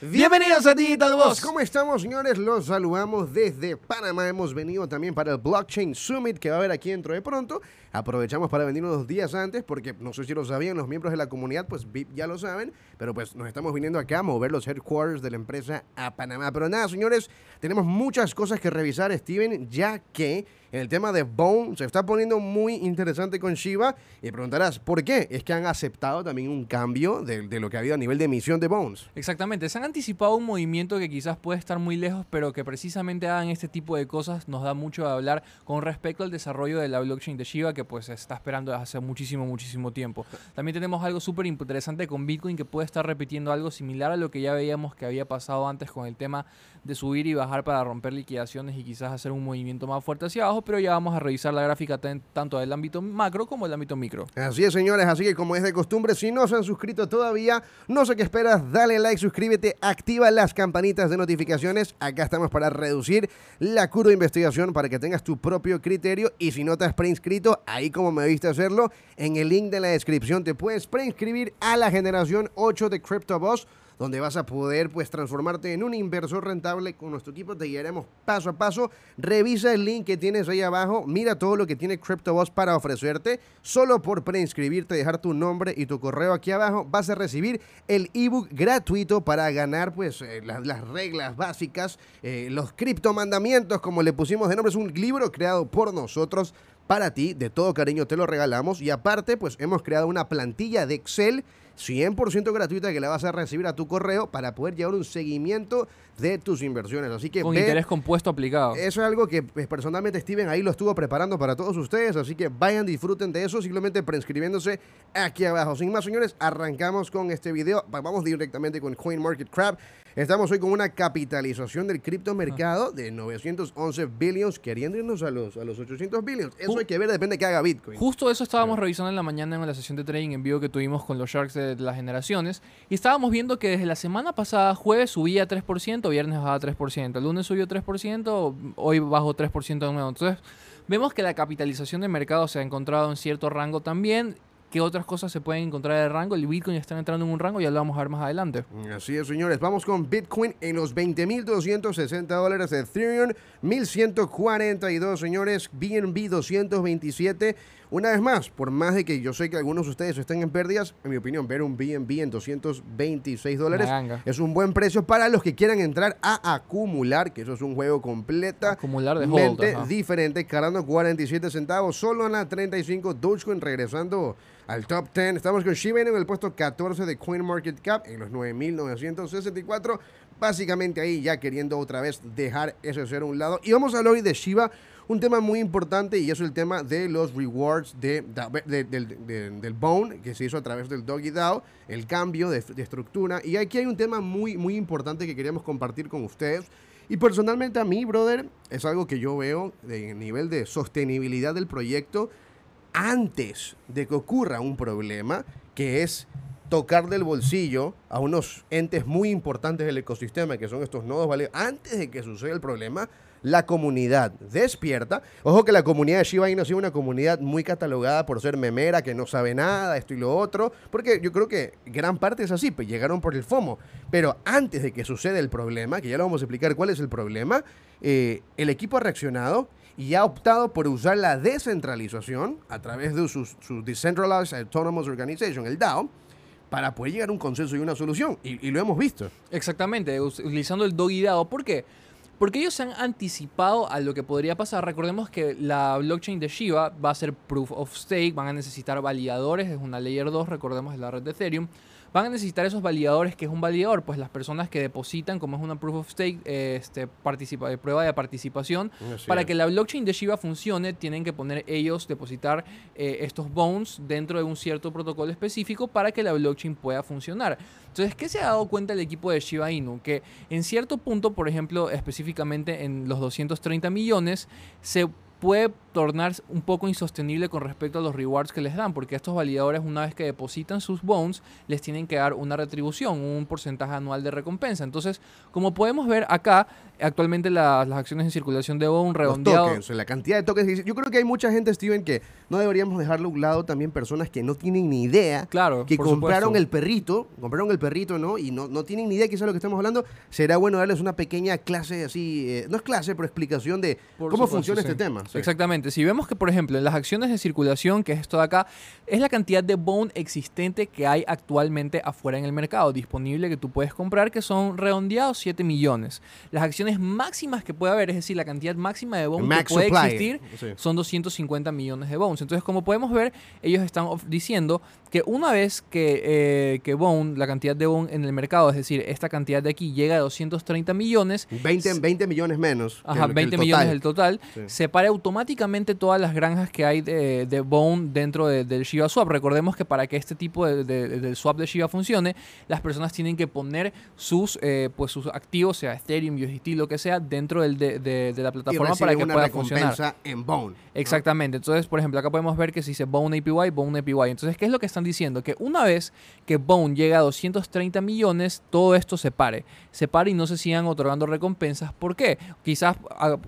Bienvenidos a Digital Boss. ¿Cómo estamos, señores? Los saludamos desde Panamá. Hemos venido también para el Blockchain Summit que va a haber aquí dentro de pronto. Aprovechamos para venir unos días antes porque no sé si lo sabían los miembros de la comunidad, pues VIP ya lo saben, pero pues nos estamos viniendo acá a mover los headquarters de la empresa a Panamá. Pero nada, señores, tenemos muchas cosas que revisar, Steven, ya que el tema de Bone se está poniendo muy interesante con Shiba y preguntarás, ¿por qué? Es que han aceptado también un cambio de, lo que ha habido a nivel de emisión de Bones. Exactamente, se han anticipado un movimiento que quizás puede estar muy lejos, pero que precisamente hagan este tipo de cosas nos da mucho a hablar con respecto al desarrollo de la blockchain de Shiba, que pues se está esperando desde hace muchísimo, muchísimo tiempo. También tenemos algo súper interesante con Bitcoin que puede estar repitiendo algo similar a lo que ya veíamos que había pasado antes con el tema de subir y bajar para romper liquidaciones y quizás hacer un movimiento más fuerte hacia abajo, pero ya vamos a revisar la gráfica tanto del ámbito macro como del ámbito micro. Así es, señores, así que como es de costumbre, si no se han suscrito todavía, no sé qué esperas, dale like, suscríbete, activa las campanitas de notificaciones. Acá estamos para reducir la curva de investigación para que tengas tu propio criterio y si no te has preinscrito, ahí como me viste hacerlo, en el link de la descripción te puedes preinscribir a la generación 8 de CryptoBoss donde vas a poder pues transformarte en un inversor rentable con nuestro equipo. Te guiaremos paso a paso. Revisa el link que tienes ahí abajo. Mira todo lo que tiene CryptoBoss para ofrecerte. Solo por preinscribirte, dejar tu nombre y tu correo aquí abajo, vas a recibir el ebook gratuito para ganar pues eh, las, reglas básicas, eh, los criptomandamientos, como le pusimos de nombre. Es un libro creado por nosotros para ti. De todo cariño te lo regalamos. Y aparte, pues hemos creado una plantilla de Excel 100% gratuita que la vas a recibir a tu correo para poder llevar un seguimiento de tus inversiones. Así que con interés compuesto aplicado. Eso es algo que pues, personalmente Steven ahí lo estuvo preparando para todos ustedes, así que vayan, disfruten de eso, simplemente preinscribiéndose aquí abajo. Sin más, señores, arrancamos con este video. Vamos directamente con CoinMarketCap. Estamos hoy con una capitalización del criptomercado de 911 billions, queriendo irnos a los, a los 800 billions. Eso hay que ver, depende de que haga Bitcoin. Justo eso estábamos revisando en la mañana en la sesión de trading en vivo que tuvimos con los Sharks de las generaciones. Y estábamos viendo que desde la semana pasada, jueves, subía 3%, viernes bajaba 3%, el lunes subió 3%, hoy bajó 3% de nuevo. Entonces, vemos que la capitalización de mercado se ha encontrado en cierto rango también qué otras cosas se pueden encontrar en el rango. El Bitcoin está entrando en un rango, ya lo vamos a ver más adelante. Así es, señores. Vamos con Bitcoin en los 20.260 dólares, Ethereum 1.142, señores, BNB 227. Una vez más, por más de que yo sé que algunos de ustedes estén en pérdidas, en mi opinión, ver un BNB en 226 dólares es un buen precio para los que quieran entrar a acumular, que eso es un juego completamente diferente, cargando 47 centavos, solo en la 35 Dogecoin, regresando al top 10. Estamos con Shiba en el puesto 14 de CoinMarketCap en los 9.964. Básicamente ahí ya queriendo otra vez dejar ese ser a un lado. Y vamos a hablar hoy de Shiba un tema muy importante y es el tema de los rewards de, del Bone, que se hizo a través del Doggy DAO, el cambio de, estructura. Y aquí hay un tema muy, muy importante que queríamos compartir con ustedes. Y personalmente a mí, brother, es algo que yo veo de nivel de sostenibilidad del proyecto antes de que ocurra un problema, que es tocar del bolsillo a unos entes muy importantes del ecosistema, que son estos nodos, ¿vale? Antes de que suceda el problema, la comunidad despierta. Ojo que la comunidad de Shiba Inu ha sido una comunidad muy catalogada por ser memera, que no sabe nada, esto y lo otro, porque yo creo que gran parte es así, pues llegaron por el FOMO. Pero antes de que suceda el problema, que ya lo vamos a explicar cuál es el problema, eh, el equipo ha reaccionado y ha optado por usar la descentralización a través de su, Decentralized Autonomous Organization, el DAO, para poder llegar a un consenso y una solución. Y, lo hemos visto. Exactamente, utilizando el Doggy DAO. ¿Por qué? Porque ellos se han anticipado a lo que podría pasar. Recordemos que la blockchain de Shiba va a ser proof of stake, van a necesitar validadores, es una layer 2, recordemos, de la red de Ethereum van a necesitar esos validadores. que es un validador? Pues las personas que depositan, como es una proof of stake, eh, este, participa, de prueba de participación. para que la blockchain de Shiba funcione, tienen que poner ellos, depositar eh, estos bones dentro de un cierto protocolo específico para que la blockchain pueda funcionar. Entonces, ¿qué se ha dado cuenta el equipo de Shiba Inu? Que en cierto punto, por ejemplo, específicamente en los 230 millones, se puede tornar un poco insostenible con respecto a los rewards que les dan, porque estos validadores una vez que depositan sus bones, les tienen que dar una retribución, un porcentaje anual de recompensa. Entonces, como podemos ver acá, actualmente las acciones en circulación de bone redondeado... Los tokens, la cantidad de tokens. Yo creo que hay mucha gente, Steven, que no deberíamos dejarlo a un lado también personas que no tienen ni idea, claro, que compraron el perrito, compraron el perrito, ¿no? Y no, no tienen ni idea quizás de lo que estamos hablando. Será bueno darles una pequeña clase así, eh, no es clase, pero explicación de cómo funciona este tema. Exactamente. Si vemos que, por ejemplo, en las acciones de circulación, que es esto de acá, es la cantidad de bone existente que hay actualmente afuera en el mercado, disponible que tú puedes comprar, que son redondeados 7 millones. Las acciones máximas que puede haber, es decir, la cantidad máxima de bones que puede existir, son 250 millones de bones. Entonces, como podemos ver, ellos están diciendo que una vez que, eh, que Bone, la cantidad de Bone en el mercado, es decir, esta cantidad de aquí llega a 230 millones. 20, 20 millones menos. Ajá, 20 millones del total. Separe automáticamente todas las granjas que hay de, de Bone dentro del Shiba Swap. Recordemos que para que este tipo de, del swap de Shiba funcione, las personas tienen que poner sus, eh, pues sus activos, sea Ethereum, USDT, lo que sea, dentro del, de, la plataforma para que pueda funcionar. en Bone. Exactamente. Entonces, por ejemplo, acá podemos ver que si dice Bone APY, Bone APY. Entonces, ¿qué es lo que están diciendo que una vez que Bone llega a 230 millones, todo esto se pare. Se pare y no se sigan otorgando recompensas. ¿Por qué? Quizás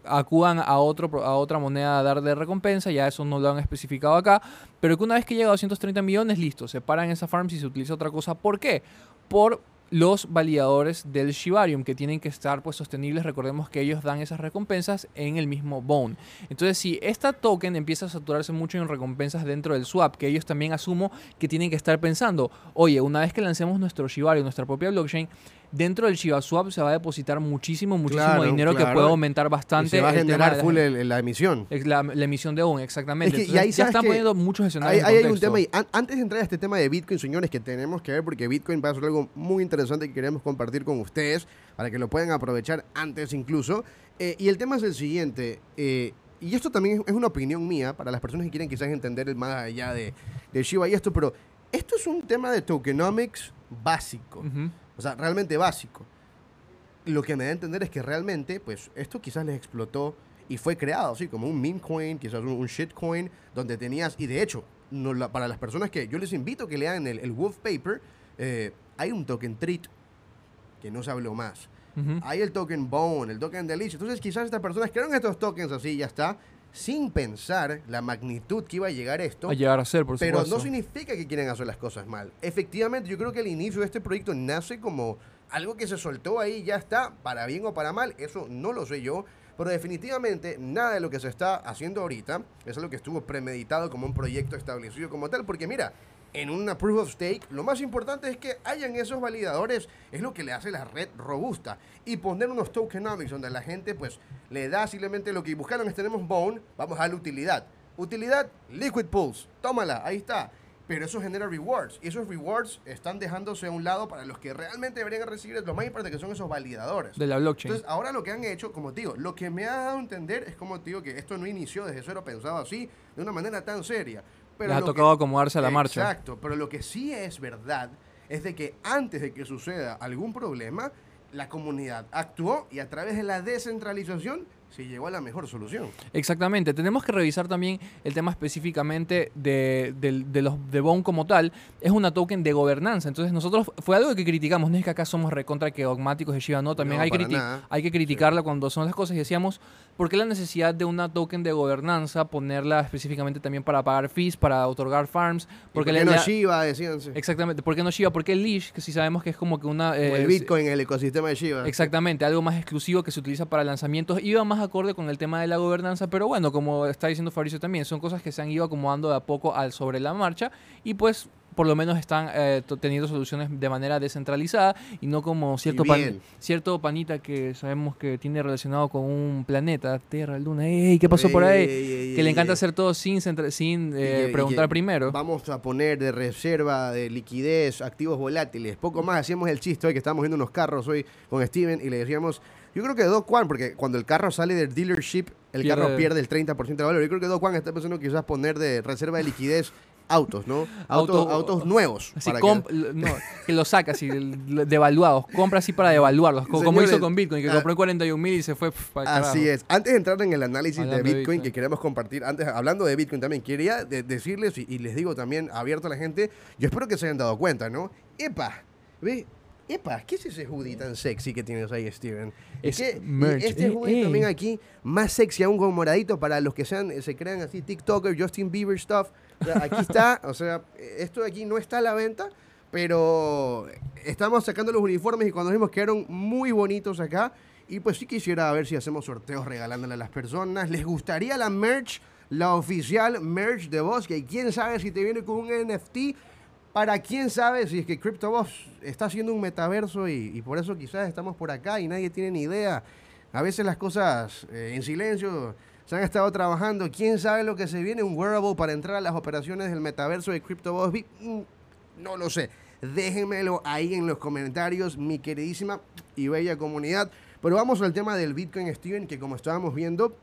acudan a, otro, a otra moneda a dar de recompensa, ya eso no lo han especificado acá, pero que una vez que llega a 230 millones, listo, se paran esa farm si se utiliza otra cosa. ¿Por qué? Por los validadores del Shibarium que tienen que estar pues sostenibles. Recordemos que ellos dan esas recompensas en el mismo Bone. Entonces, si esta token empieza a saturarse mucho en recompensas dentro del swap, que ellos también asumo que tienen que estar pensando, oye, una vez que lancemos nuestro Shibarium, nuestra propia blockchain, dentro del Shiba Swap se va a depositar muchísimo, muchísimo dinero que puede aumentar bastante. se va a generar full la emisión. La, emisión de ON, exactamente. ya están poniendo muchos escenarios. Hay, hay un tema ahí. antes de entrar a este tema de Bitcoin, señores, que tenemos que ver, porque Bitcoin va a ser algo muy interesante que queremos compartir con ustedes, para que lo puedan aprovechar antes incluso. Eh, y el tema es el siguiente. Eh, y esto también es una opinión mía para las personas que quieren quizás entender el más allá de, de Shiba y esto, pero esto es un tema de tokenomics básico. O sea, realmente básico. Lo que me da a entender es que realmente, pues, esto quizás les explotó y fue creado, así como un meme coin, quizás un, shitcoin, donde tenías, y de hecho, no, para las personas que yo les invito a que lean el, el Wolf Paper, eh, hay un token treat que no se habló más. Hay el token Bone, el token Delicious. Entonces, quizás estas personas crearon estos tokens así, ya está, sin pensar la magnitud que iba a llegar esto. A llegar a ser, por Pero no significa que quieren hacer las cosas mal. Efectivamente, yo creo que el inicio de este proyecto nace como algo que se soltó ahí, ya está, para bien o para mal, eso no lo sé yo. Pero definitivamente nada de lo que se está haciendo ahorita es algo que estuvo premeditado como un proyecto establecido como tal. Porque mira, en una proof of stake, lo más importante es que hayan esos validadores, es lo que le hace la red robusta. Y poner unos tokenomics donde la gente pues le da simplemente lo que buscaron es tenemos Bone, vamos a la utilidad. Utilidad, Liquid Pulse, tómala, ahí está. Pero eso genera rewards. Y esos rewards están dejándose a un lado para los que realmente deberían recibir lo más importante que son esos validadores. De la blockchain. Entonces, ahora lo que han hecho, como te digo, lo que me ha dado a entender es como te digo que esto no inició desde cero pensado así, de una manera tan seria. Pero Les ha tocado acomodarse a la marcha. Exacto, pero lo que sí es verdad es de que antes de que suceda algún problema, la comunidad actuó y a través de la descentralización se llegó a la mejor solución. Exactamente. Tenemos que revisar también el tema específicamente de, los de Bone como tal. Es una token de gobernanza. Entonces nosotros fue algo que criticamos. No es que acá somos recontra que dogmáticos de Shiba, no. También hay, hay que criticarla cuando son las cosas. Y decíamos, ¿por qué la necesidad de una token de gobernanza ponerla específicamente también para pagar fees, para otorgar farms? Porque ¿Por qué no Shiba, decíanse? Exactamente. ¿Por qué no Shiba? Porque el Leash, que si sabemos que es como que una... el eh, Bitcoin, el ecosistema de Shiba. Exactamente. Algo más exclusivo que se utiliza para lanzamientos. Iba más acorde con el tema de la gobernanza, pero bueno, como está diciendo Fabricio también, son cosas que se han ido acomodando de a poco al sobre la marcha y pues por lo menos están eh, teniendo soluciones de manera descentralizada y no como cierto, cierto panita que sabemos que tiene relacionado con un planeta, Tierra, Luna, ¡Ey! ¿qué pasó por ahí? que le encanta hacer todo sin, sin eh, preguntar primero. Vamos a poner de reserva de liquidez activos volátiles. Poco más, hacíamos el chiste hoy que estábamos viendo unos carros hoy con Steven y le decíamos, yo creo que Do Kwan, porque cuando el carro sale del dealership, el carro pierde el 30% de valor. Yo creo que Do Kwan está pensando quizás poner de reserva de liquidez autos, ¿no? Autos, Auto- autos nuevos. Así para que- no, que los saca así, devaluados. Compra así para devaluarlos. co- Como Señores, hizo con Bitcoin, que ah, compró en 41 mil y se fue pf, pa'l carajo. Así es. Antes de entrar en el análisis de Hablando de Bitcoin, Bitcoin. que queremos compartir, antes hablando de Bitcoin también, quería de- decirles, y, y les digo también abierto a la gente, yo espero que se hayan dado cuenta, ¿no? Epa, ve, epa, ¿qué es ese hoodie tan sexy que tienes ahí, Steven? Es que este Eh, hoodie eh. también aquí, más sexy aún con moradito para los que sean, se crean así TikToker, Justin Bieber stuff. O sea, aquí está, o sea, esto de aquí no está a la venta, pero estamos sacando los uniformes y cuando vimos quedaron muy bonitos acá. Y pues sí quisiera ver si hacemos sorteos regalándole a las personas. ¿Les gustaría la merch? La oficial merch de Bosque. Quién sabe si te viene con un NFT. Para quién sabe si es que CryptoBoss está haciendo un metaverso y, y por eso quizás estamos por acá y nadie tiene ni idea. A veces las cosas eh, en silencio se han estado trabajando. ¿Quién sabe lo que se viene? Un wearable para entrar a las operaciones del metaverso de CryptoBoss. Mm, No lo sé. Déjenmelo ahí en los comentarios, mi queridísima y bella comunidad. Pero vamos al tema del Bitcoin, Steven, que como estábamos viendo,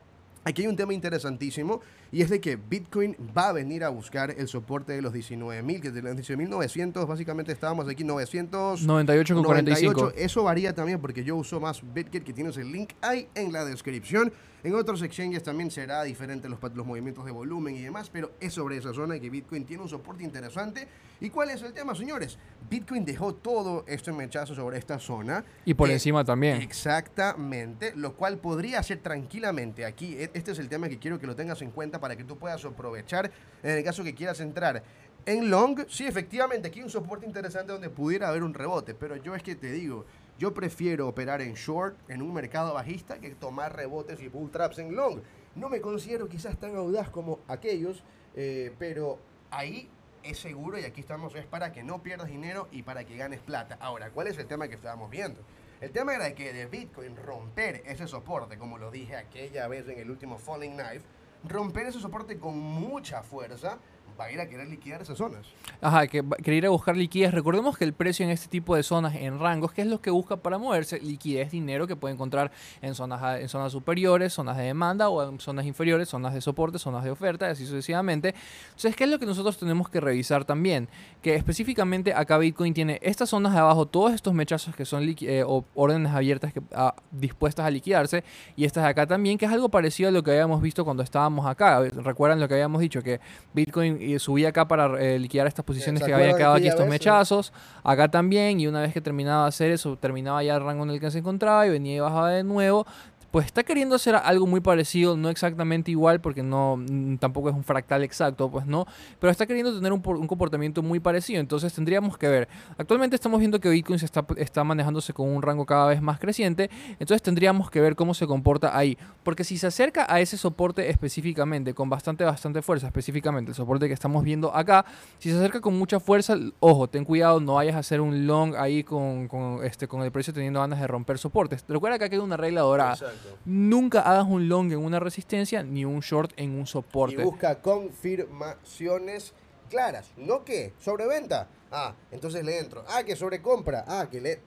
aquí hay un tema interesantísimo y es de que Bitcoin va a venir a buscar el soporte de los 19.000, que de los 19.900, básicamente estábamos aquí 900... 98 con 45. 98. Eso varía también porque yo uso más Bitget, que tienes el link ahí en la descripción. En otros exchanges también será diferente los, los movimientos de volumen y demás, pero es sobre esa zona que Bitcoin tiene un soporte interesante. ¿Y cuál es el tema, señores? Bitcoin dejó todo este mechazo sobre esta zona. Y por que- encima también. Exactamente, lo cual podría ser tranquilamente aquí. e- Este es el tema que quiero que lo tengas en cuenta para que tú puedas aprovechar en el caso que quieras entrar. En long, sí, efectivamente, aquí hay un soporte interesante donde pudiera haber un rebote, pero yo es que te digo, yo prefiero operar en short, en un mercado bajista, que tomar rebotes y bull traps en long. No me considero quizás tan audaz como aquellos, eh, pero ahí es seguro y aquí estamos, es para que no pierdas dinero y para que ganes plata. Ahora, ¿cuál es el tema que estábamos viendo? El tema era que de Bitcoin romper ese soporte, como lo dije aquella vez en el último Falling Knife, romper ese soporte con mucha fuerza va a ir a querer liquidar esas zonas. Ajá, que querer ir a buscar liquidez. Recordemos que el precio en este tipo de zonas, en rangos, que es lo que busca para moverse, liquidez, dinero que puede encontrar en zonas, a- en zonas superiores, zonas de demanda o en zonas inferiores, zonas de soporte, zonas de oferta, y así sucesivamente. Entonces, ¿qué es lo que nosotros tenemos que revisar también? Que específicamente acá Bitcoin tiene estas zonas de abajo, todos estos mechazos que son eh, o órdenes abiertas que, ah, dispuestas a liquidarse, y estas de acá también, que es algo parecido a lo que habíamos visto cuando estábamos acá. Recuerdan lo que habíamos dicho, que Bitcoin eh, subía acá para eh, liquidar estas posiciones ¿Se que habían quedado aquí estos vez? mechazos, acá también, y una vez que terminaba de hacer eso, terminaba ya el rango en el que se encontraba y venía y bajaba de nuevo. Pues está queriendo hacer algo muy parecido, no exactamente igual, porque no mm, tampoco es un fractal exacto, pues no, pero está queriendo tener un, un comportamiento muy parecido. Entonces tendríamos que ver. Actualmente estamos viendo que Bitcoin se está, está manejándose con un rango cada vez más creciente, entonces tendríamos que ver cómo se comporta ahí. Porque si se acerca a ese soporte específicamente, con bastante, bastante fuerza, específicamente el soporte que estamos viendo acá, si se acerca con mucha fuerza, ojo, ten cuidado, no vayas a hacer un long ahí con, con, este, con el precio teniendo ganas de romper soportes. Recuerda que acá hay una regla dorada. Nunca hagas un long en una resistencia ni un short en un Y soporte. busca confirmaciones claras. ¿No que ¿Sobreventa? Ah, entonces le entro. Ah, que sobrecompra. Ah, que le...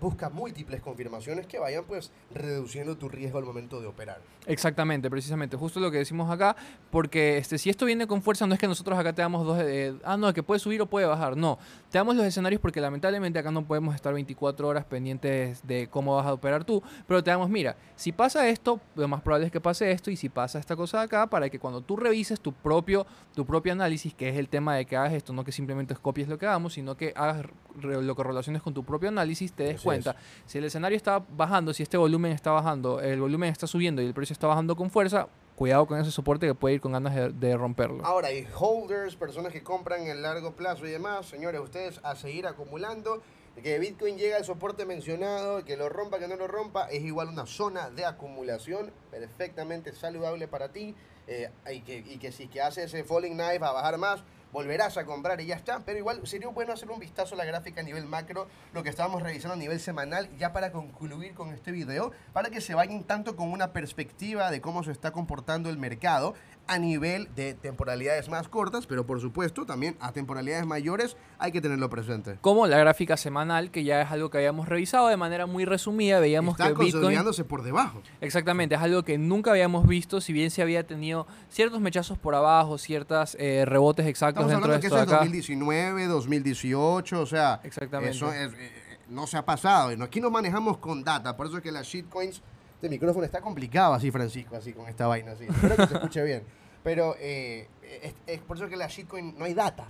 Busca múltiples confirmaciones que vayan pues reduciendo tu riesgo al momento de operar. Exactamente, precisamente, justo lo que decimos acá, porque este, si esto viene con fuerza, no es que nosotros acá te damos dos, eh, ah, no, que puede subir o puede bajar, no, te damos los escenarios porque lamentablemente acá no podemos estar 24 horas pendientes de cómo vas a operar tú, pero te damos, mira, si pasa esto, lo más probable es que pase esto, y si pasa esta cosa de acá, para que cuando tú revises tu propio, tu propio análisis, que es el tema de que hagas esto, no que simplemente copies lo que hagamos, sino que hagas lo que relaciones con tu propio análisis, te des Cuenta si el escenario está bajando, si este volumen está bajando, el volumen está subiendo y el precio está bajando con fuerza, cuidado con ese soporte que puede ir con ganas de, de romperlo. Ahora, y holders, personas que compran en largo plazo y demás, señores, ustedes a seguir acumulando. Que Bitcoin llega al soporte mencionado, que lo rompa, que no lo rompa, es igual una zona de acumulación perfectamente saludable para ti. eh, y, que, y que si que hace ese falling knife a bajar más, volverás a comprar y ya está. Pero igual sería bueno hacer un vistazo a la gráfica a nivel macro, lo que estábamos revisando a nivel semanal, ya para concluir con este video, para que se vayan tanto con una perspectiva de cómo se está comportando el mercado a nivel de temporalidades más cortas, pero por supuesto también a temporalidades mayores hay que tenerlo presente. Como la gráfica semanal, que ya es algo que habíamos revisado de manera muy resumida, veíamos Está que Bitcoin... consolidándose por debajo. Exactamente, es algo que nunca habíamos visto, si bien se había tenido ciertos mechazos por abajo, ciertos rebotes exactos Estamos dentro de hablando que esto eso de es acá. 2019, 2018, o sea, Exactamente. eso es, eh, no se ha pasado. Y Aquí no manejamos con data, por eso es que las shitcoins, este micrófono está complicado así, Francisco, así con esta vaina así. Espero que se escuche bien. Pero eh, es, es por eso que la shitcoin no hay data.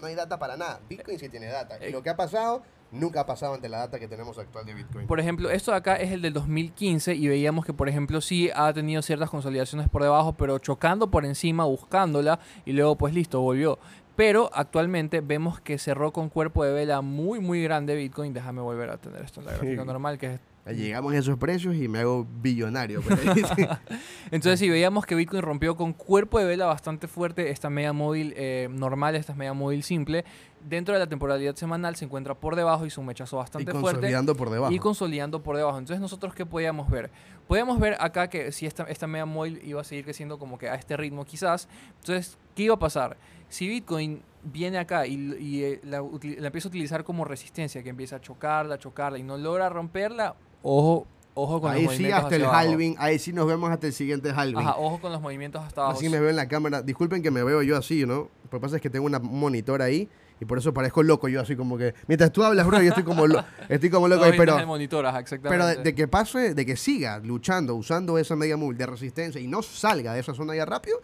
No hay data para nada. Bitcoin sí tiene data. Y Eh, lo que ha pasado, nunca ha pasado ante la data que tenemos actual de Bitcoin. Por ejemplo, esto de acá es el del 2015 y veíamos que, por ejemplo, sí ha tenido ciertas consolidaciones por debajo, pero chocando por encima, buscándola y luego, pues listo, volvió. Pero actualmente vemos que cerró con cuerpo de vela muy, muy grande Bitcoin. Déjame volver a tener esto en la gráfica Sí. normal, que es Llegamos a esos precios y me hago billonario. pues. Entonces, sí, veíamos que Bitcoin rompió con cuerpo de vela bastante fuerte esta media móvil eh, normal, esta media móvil simple. Dentro de la temporalidad semanal se encuentra por debajo y su mechazo y bastante fuerte. consolidando por debajo. Y consolidando por debajo. Entonces, ¿nosotros qué podíamos ver? Podíamos ver acá que si esta, esta media móvil iba a seguir creciendo como que a este ritmo quizás. Entonces, ¿qué iba a pasar? Si Bitcoin viene acá y, y, eh, la, la empieza a utilizar como resistencia, que empieza a chocarla, chocarla y no logra romperla, ojo, ojo con ahí los sí, movimientos hasta el hacia abajo. halving. Ahí sí nos vemos hasta el siguiente halving. Ajá, ojo con los movimientos hasta abajo. Así me veo en la cámara. Disculpen que me veo yo así, ¿no? Lo que pasa es que tengo una- un monitor ahí y por eso parezco loco yo así como que... Mientras tú hablas, bro, yo estoy como, lo- estoy como loco Todos ahí, viendo pero... el monitor, ajá, exactamente. Pero de, de que pase, de que siga luchando, usando esa media move de resistencia y no salga de esa zona ya rápido,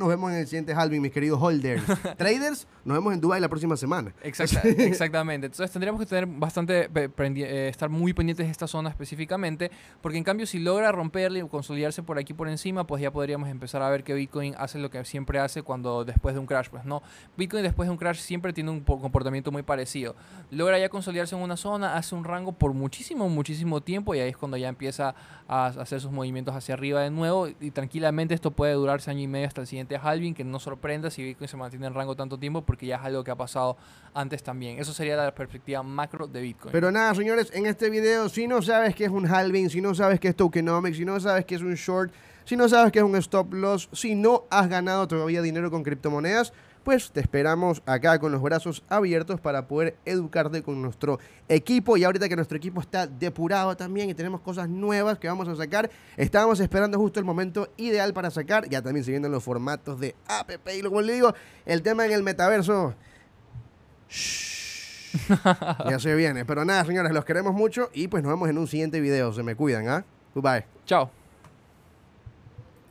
nos vemos en el siguiente halving, mis queridos holders. Traders, nos vemos en Dubai la próxima semana. Exacta- exactamente. Entonces tendríamos que tener bastante eh, estar muy pendientes de esta zona específicamente, porque en cambio si logra romperle y consolidarse por aquí por encima, pues ya podríamos empezar a ver que Bitcoin hace lo que siempre hace cuando después de un crash, pues no. Bitcoin después de un crash siempre tiene un po- comportamiento muy parecido. Logra ya consolidarse en una zona, hace un rango por muchísimo, muchísimo tiempo y ahí es cuando ya empieza a hacer sus movimientos hacia arriba de nuevo y tranquilamente esto puede durarse año y medio hasta el siguiente halving, que no sorprenda si Bitcoin se mantiene en rango tanto tiempo porque ya es algo que ha pasado antes también. Eso sería la perspectiva macro de Bitcoin. Pero nada, señores, en este video, si no sabes qué es un halving, si no sabes qué es tokenomics, si no sabes qué es un short, si no sabes qué es un stop loss, si no has ganado todavía dinero con criptomonedas, pues te esperamos acá con los brazos abiertos para poder educarte con nuestro equipo. Y ahorita que nuestro equipo está depurado también y tenemos cosas nuevas que vamos a sacar, estábamos esperando justo el momento ideal para sacar. Ya también vienen los formatos de app y como le digo, el tema en el metaverso. ya se viene. Pero nada, señores, los queremos mucho y pues nos vemos en un siguiente video. Se me cuidan, ¿ah? Goodbye. Chao.